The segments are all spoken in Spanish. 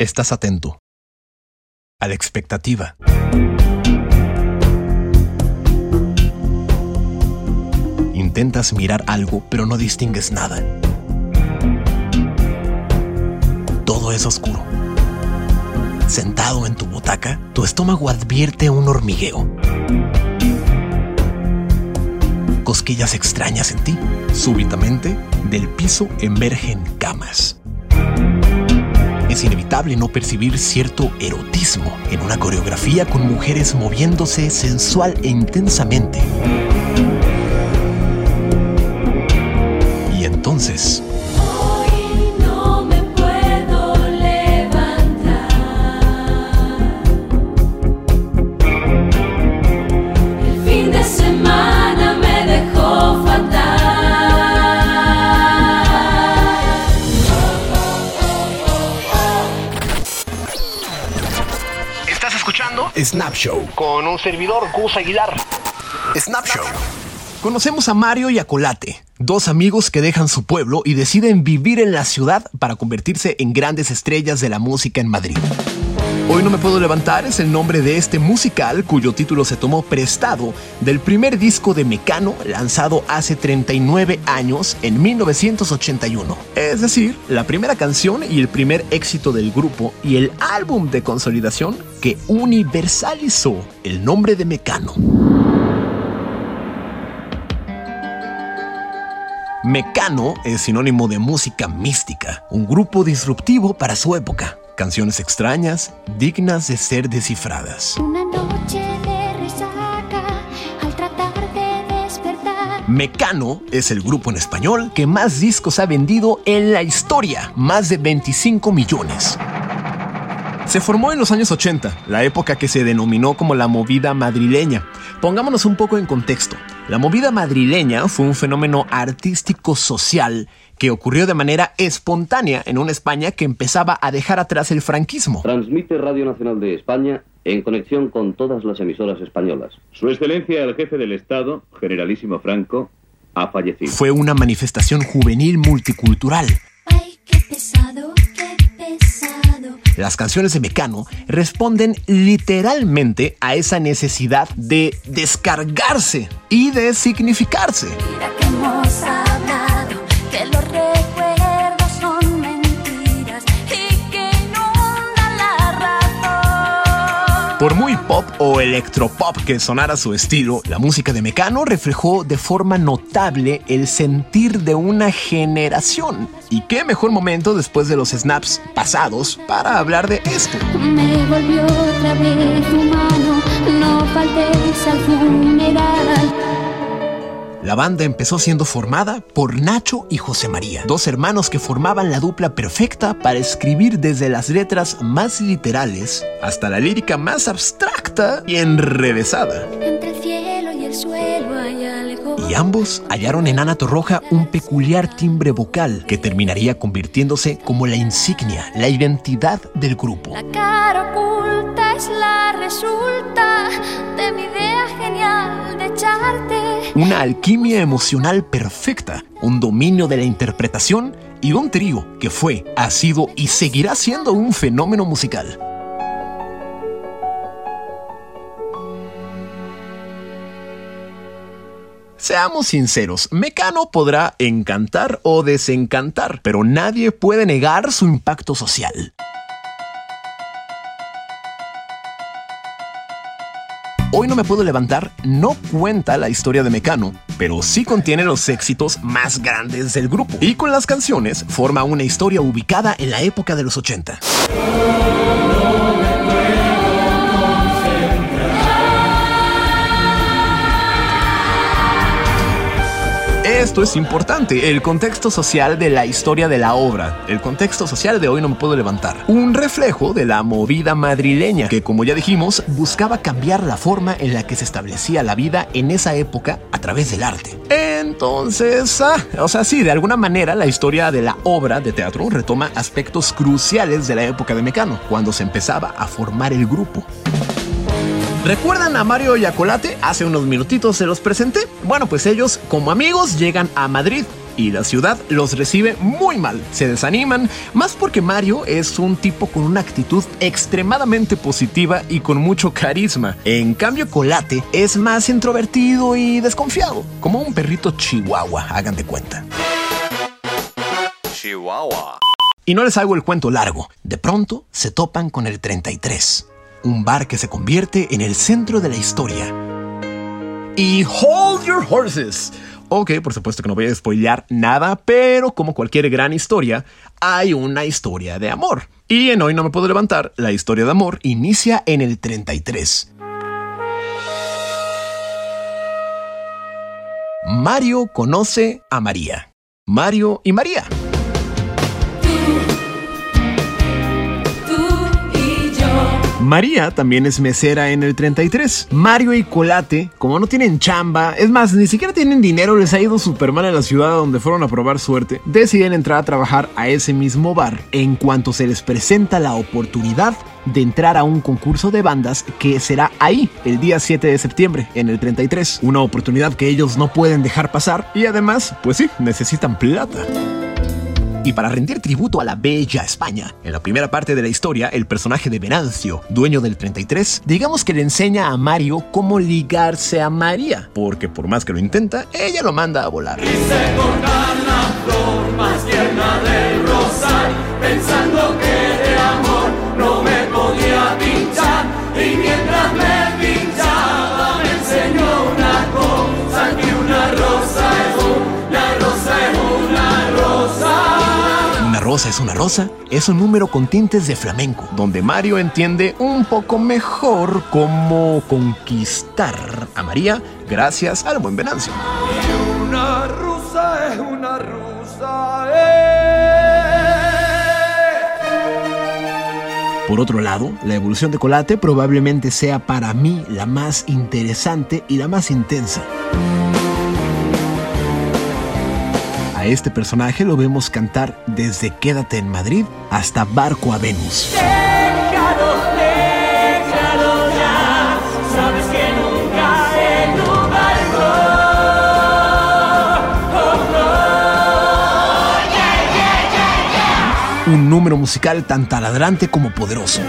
Estás atento. A la expectativa. Intentas mirar algo, pero no distingues nada. Todo es oscuro. Sentado en tu butaca, tu estómago advierte un hormigueo. Cosquillas extrañas en ti. Súbitamente, del piso emergen camas. Es inevitable no percibir cierto erotismo en una coreografía con mujeres moviéndose sensual e intensamente. Y entonces, escuchando Snap Show. con un servidor Gus Aguilar. Snap Show. Conocemos a Mario y a Colate, dos amigos que dejan su pueblo y deciden vivir en la ciudad para convertirse en grandes estrellas de la música en Madrid. Hoy no me puedo levantar es el nombre de este musical cuyo título se tomó prestado del primer disco de Mecano lanzado hace 39 años en 1981. Es decir, la primera canción y el primer éxito del grupo y el álbum de consolidación que universalizó el nombre de Mecano. Mecano es sinónimo de música mística, un grupo disruptivo para su época. Canciones extrañas, dignas de ser descifradas. Una noche de resaca al tratar de despertar. Mecano es el grupo en español que más discos ha vendido en la historia, más de 25 millones. Se formó en los años 80, la época que se denominó como la movida madrileña. Pongámonos un poco en contexto. La movida madrileña fue un fenómeno artístico-social que ocurrió de manera espontánea en una España que empezaba a dejar atrás el franquismo. Transmite Radio Nacional de España en conexión con todas las emisoras españolas. Su Excelencia el Jefe del Estado, Generalísimo Franco, ha fallecido. Fue una manifestación juvenil multicultural. Las canciones de Mecano responden literalmente a esa necesidad de descargarse y de significarse. Electropop que sonara su estilo, la música de Mecano reflejó de forma notable el sentir de una generación. Y qué mejor momento después de los snaps pasados para hablar de esto. Me volvió otra vez humano, no faltes al funeral. La banda empezó siendo formada por Nacho y José María, dos hermanos que formaban la dupla perfecta para escribir desde las letras más literales hasta la lírica más abstracta y enrevesada. Entre el cielo y el suelo hay algo. Y ambos hallaron en Ana Torroja un peculiar timbre vocal que terminaría convirtiéndose como la insignia, la identidad del grupo. La cara oculta es la resulta Una alquimia emocional perfecta, un dominio de la interpretación y un trío que fue, ha sido y seguirá siendo un fenómeno musical. Seamos sinceros, Mecano podrá encantar o desencantar, pero nadie puede negar su impacto social. Hoy no me puedo levantar no cuenta la historia de Mecano, pero sí contiene los éxitos más grandes del grupo. Y con las canciones forma una historia ubicada en la época de los 80. Esto es importante, el contexto social de la historia de la obra, el contexto social de hoy no me puedo levantar. Un reflejo de la movida madrileña, que como ya dijimos, buscaba cambiar la forma en la que se establecía la vida en esa época a través del arte. Entonces, ah, o sea, sí, de alguna manera la historia de la obra de teatro retoma aspectos cruciales de la época de Mecano, cuando se empezaba a formar el grupo. ¿Recuerdan a Mario y a Colate? Hace unos minutitos se los presenté. Bueno, pues ellos, como amigos, llegan a Madrid y la ciudad los recibe muy mal. Se desaniman, más porque Mario es un tipo con una actitud extremadamente positiva y con mucho carisma. En cambio, Colate es más introvertido y desconfiado, como un perrito chihuahua, hagan de cuenta. Chihuahua. Y no les hago el cuento largo. De pronto se topan con el 33, un bar que se convierte en el centro de la historia. Y hold your horses. Ok, por supuesto que no voy a spoilear nada, pero como cualquier gran historia, hay una historia de amor. Y en Hoy No Me Puedo Levantar, la historia de amor inicia en el 33. Mario conoce a María. Mario y María. María también es mesera en el 33. Mario y Colate, como no tienen chamba, es más, ni siquiera tienen dinero, les ha ido súper mal en la ciudad donde fueron a probar suerte, deciden entrar a trabajar a ese mismo bar en cuanto se les presenta la oportunidad de entrar a un concurso de bandas que será ahí el día 7 de septiembre en el 33. Una oportunidad que ellos no pueden dejar pasar y además, pues sí, necesitan plata. Y para rendir tributo a la bella España, en la primera parte de la historia, el personaje de Venancio, dueño del 33, digamos que le enseña a Mario cómo ligarse a María, porque por más que lo intenta, ella lo manda a volar. Una rosa es una rosa es un número con tintes de flamenco, donde Mario entiende un poco mejor cómo conquistar a María gracias al buen Venancio. Una rusa es una rusa. Por otro lado, la evolución de Colate probablemente sea para mí la más interesante y la más intensa. Este personaje lo vemos cantar desde Quédate en Madrid hasta Barco a Venus. Un número musical tan taladrante como poderoso.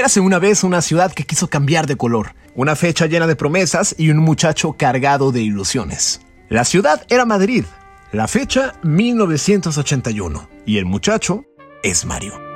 Érase una vez una ciudad que quiso cambiar de color, una fecha llena de promesas y un muchacho cargado de ilusiones. La ciudad era Madrid, la fecha 1981 y el muchacho es Mario.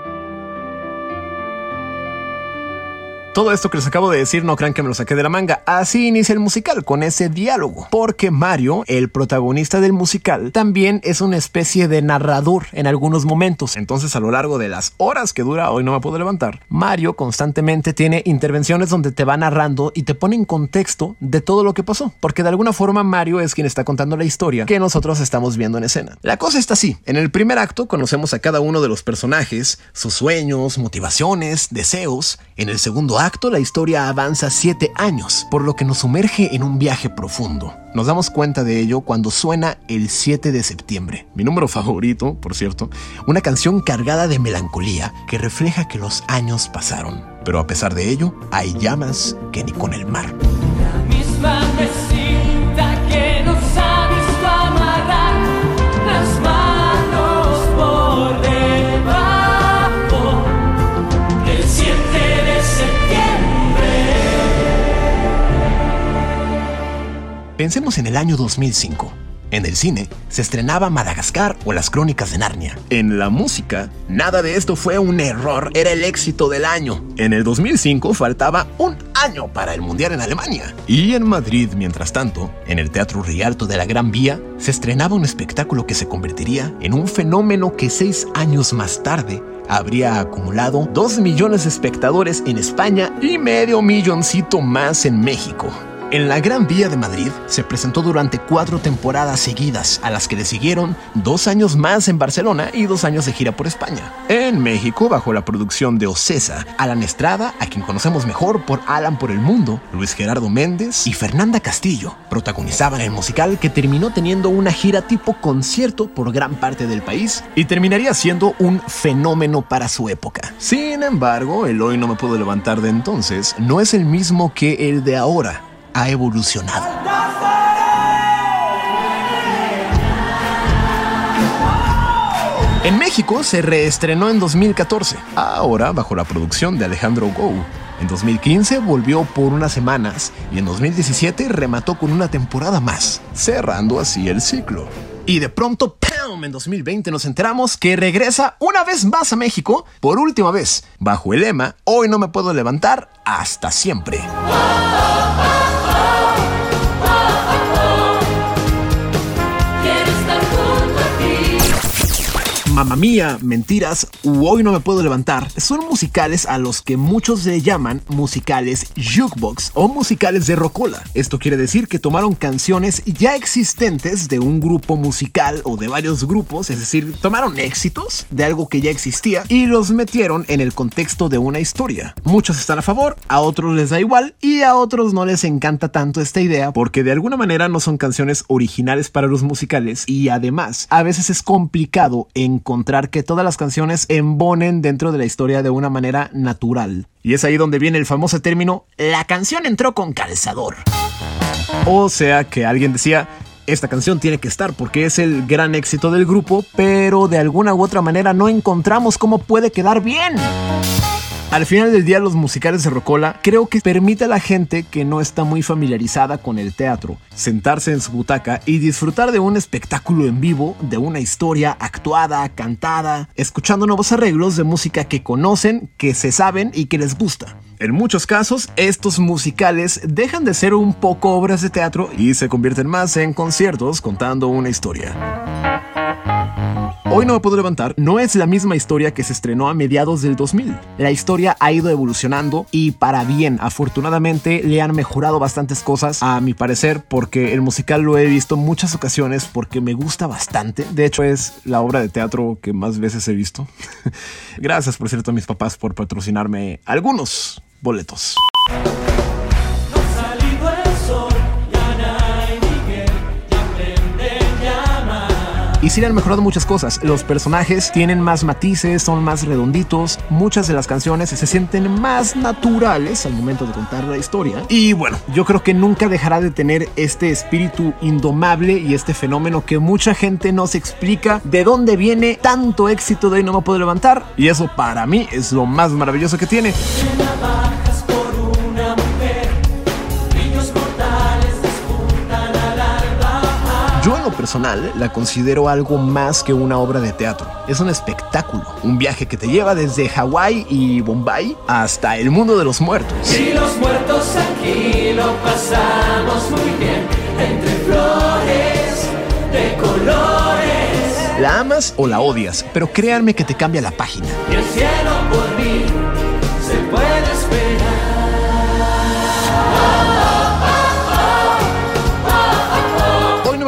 Todo esto que les acabo de decir no crean que me lo saqué de la manga. Así inicia el musical, con ese diálogo. Porque Mario, el protagonista del musical, también es una especie de narrador en algunos momentos. Entonces a lo largo de las horas que dura Hoy no me puedo levantar, Mario constantemente tiene intervenciones donde te va narrando y te pone en contexto de todo lo que pasó. Porque de alguna forma Mario es quien está contando la historia que nosotros estamos viendo en escena. La cosa está así. En el primer acto conocemos a cada uno de los personajes, sus sueños, motivaciones, deseos. En el segundo acto la historia avanza siete años, por lo que nos sumerge en un viaje profundo. Nos damos cuenta de ello cuando suena el 7 de septiembre, mi número favorito, por cierto, una canción cargada de melancolía que refleja que los años pasaron. Pero a pesar de ello, hay llamas que ni con el mar. Misma Pensemos en el año 2005. En el cine se estrenaba Madagascar o las Crónicas de Narnia. En la música, nada de esto fue un error, era el éxito del año. En el 2005 faltaba un año para el Mundial en Alemania. Y en Madrid, mientras tanto, en el Teatro Rialto de la Gran Vía, se estrenaba un espectáculo que se convertiría en un fenómeno que seis años más tarde habría acumulado 2 millones de espectadores en España y medio milloncito más en México. En la Gran Vía de Madrid se presentó durante cuatro temporadas seguidas, a las que le siguieron dos años más en Barcelona y dos años de gira por España. En México, bajo la producción de Ocesa, Alan Estrada, a quien conocemos mejor por Alan por el Mundo, Luis Gerardo Méndez y Fernanda Castillo protagonizaban el musical que terminó teniendo una gira tipo concierto por gran parte del país y terminaría siendo un fenómeno para su época. Sin embargo, el hoy no me puedo levantar de entonces no es el mismo que el de ahora ha evolucionado. En México se reestrenó en 2014, ahora bajo la producción de Alejandro Gou. En 2015 volvió por unas semanas y en 2017 remató con una temporada más, cerrando así el ciclo. Y de pronto, ¡pum! en 2020 nos enteramos que regresa una vez más a México, por última vez, bajo el lema Hoy no me puedo levantar hasta siempre. Mamma Mía, Mentiras u Hoy no me puedo levantar son musicales a los que muchos le llaman musicales jukebox o musicales de rocola. Esto quiere decir que tomaron canciones ya existentes de un grupo musical o de varios grupos, es decir, tomaron éxitos de algo que ya existía y los metieron en el contexto de una historia. Muchos están a favor, a otros les da igual y a otros no les encanta tanto esta idea porque de alguna manera no son canciones originales para los musicales y además a veces es complicado encontrar que todas las canciones embonen dentro de la historia de una manera natural. Y es ahí donde viene el famoso término la canción entró con calzador. O sea que alguien decía, esta canción tiene que estar porque es el gran éxito del grupo, pero de alguna u otra manera no encontramos cómo puede quedar bien. Al final del día, los musicales de Rocola creo que permite a la gente que no está muy familiarizada con el teatro sentarse en su butaca y disfrutar de un espectáculo en vivo, de una historia actuada, cantada, escuchando nuevos arreglos de música que conocen, que se saben y que les gusta. En muchos casos, estos musicales dejan de ser un poco obras de teatro y se convierten más en conciertos contando una historia. Hoy no me puedo levantar no es la misma historia que se estrenó a mediados del 2000. La historia ha ido evolucionando y para bien, afortunadamente le han mejorado bastantes cosas a mi parecer porque el musical lo he visto muchas ocasiones porque me gusta bastante. De hecho es la obra de teatro que más veces he visto. Gracias por cierto a mis papás por patrocinarme algunos boletos. Y sí le han mejorado muchas cosas. Los personajes tienen más matices, son más redonditos. Muchas de las canciones se sienten más naturales al momento de contar la historia. Y bueno, yo creo que nunca dejará de tener este espíritu indomable y este fenómeno que mucha gente no se explica de dónde viene tanto éxito de hoy no me puedo levantar. Y eso para mí es lo más maravilloso que tiene. Lo personal la considero algo más que una obra de teatro. Es un espectáculo, un viaje que te lleva desde Hawái y Bombay hasta el mundo de los muertos. Y los muertos aquí lo pasamos muy bien, entre flores de colores. La amas o la odias, pero créanme que te cambia la página. Y el cielo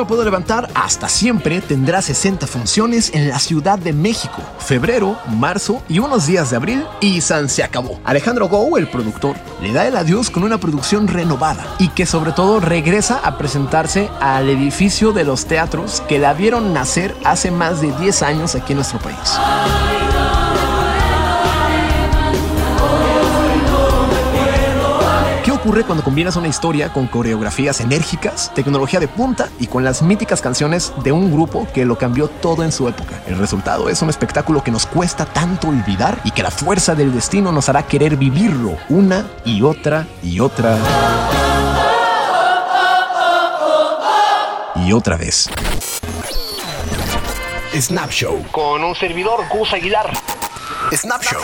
Puedo levantar, hasta siempre tendrá 60 funciones en la Ciudad de México. Febrero, marzo y unos días de abril y San se acabó. Alejandro Gou, el productor, le da el adiós con una producción renovada y que sobre todo regresa a presentarse al edificio de los teatros que la vieron nacer hace más de 10 años aquí en nuestro país. Ocurre cuando combinas una historia con coreografías enérgicas, tecnología de punta y con las míticas canciones de un grupo que lo cambió todo en su época? El resultado es un espectáculo que nos cuesta tanto olvidar y que la fuerza del destino nos hará querer vivirlo una y otra y otra y otra vez. Snap Show. Con un servidor, Gus Aguilar. Snap Show.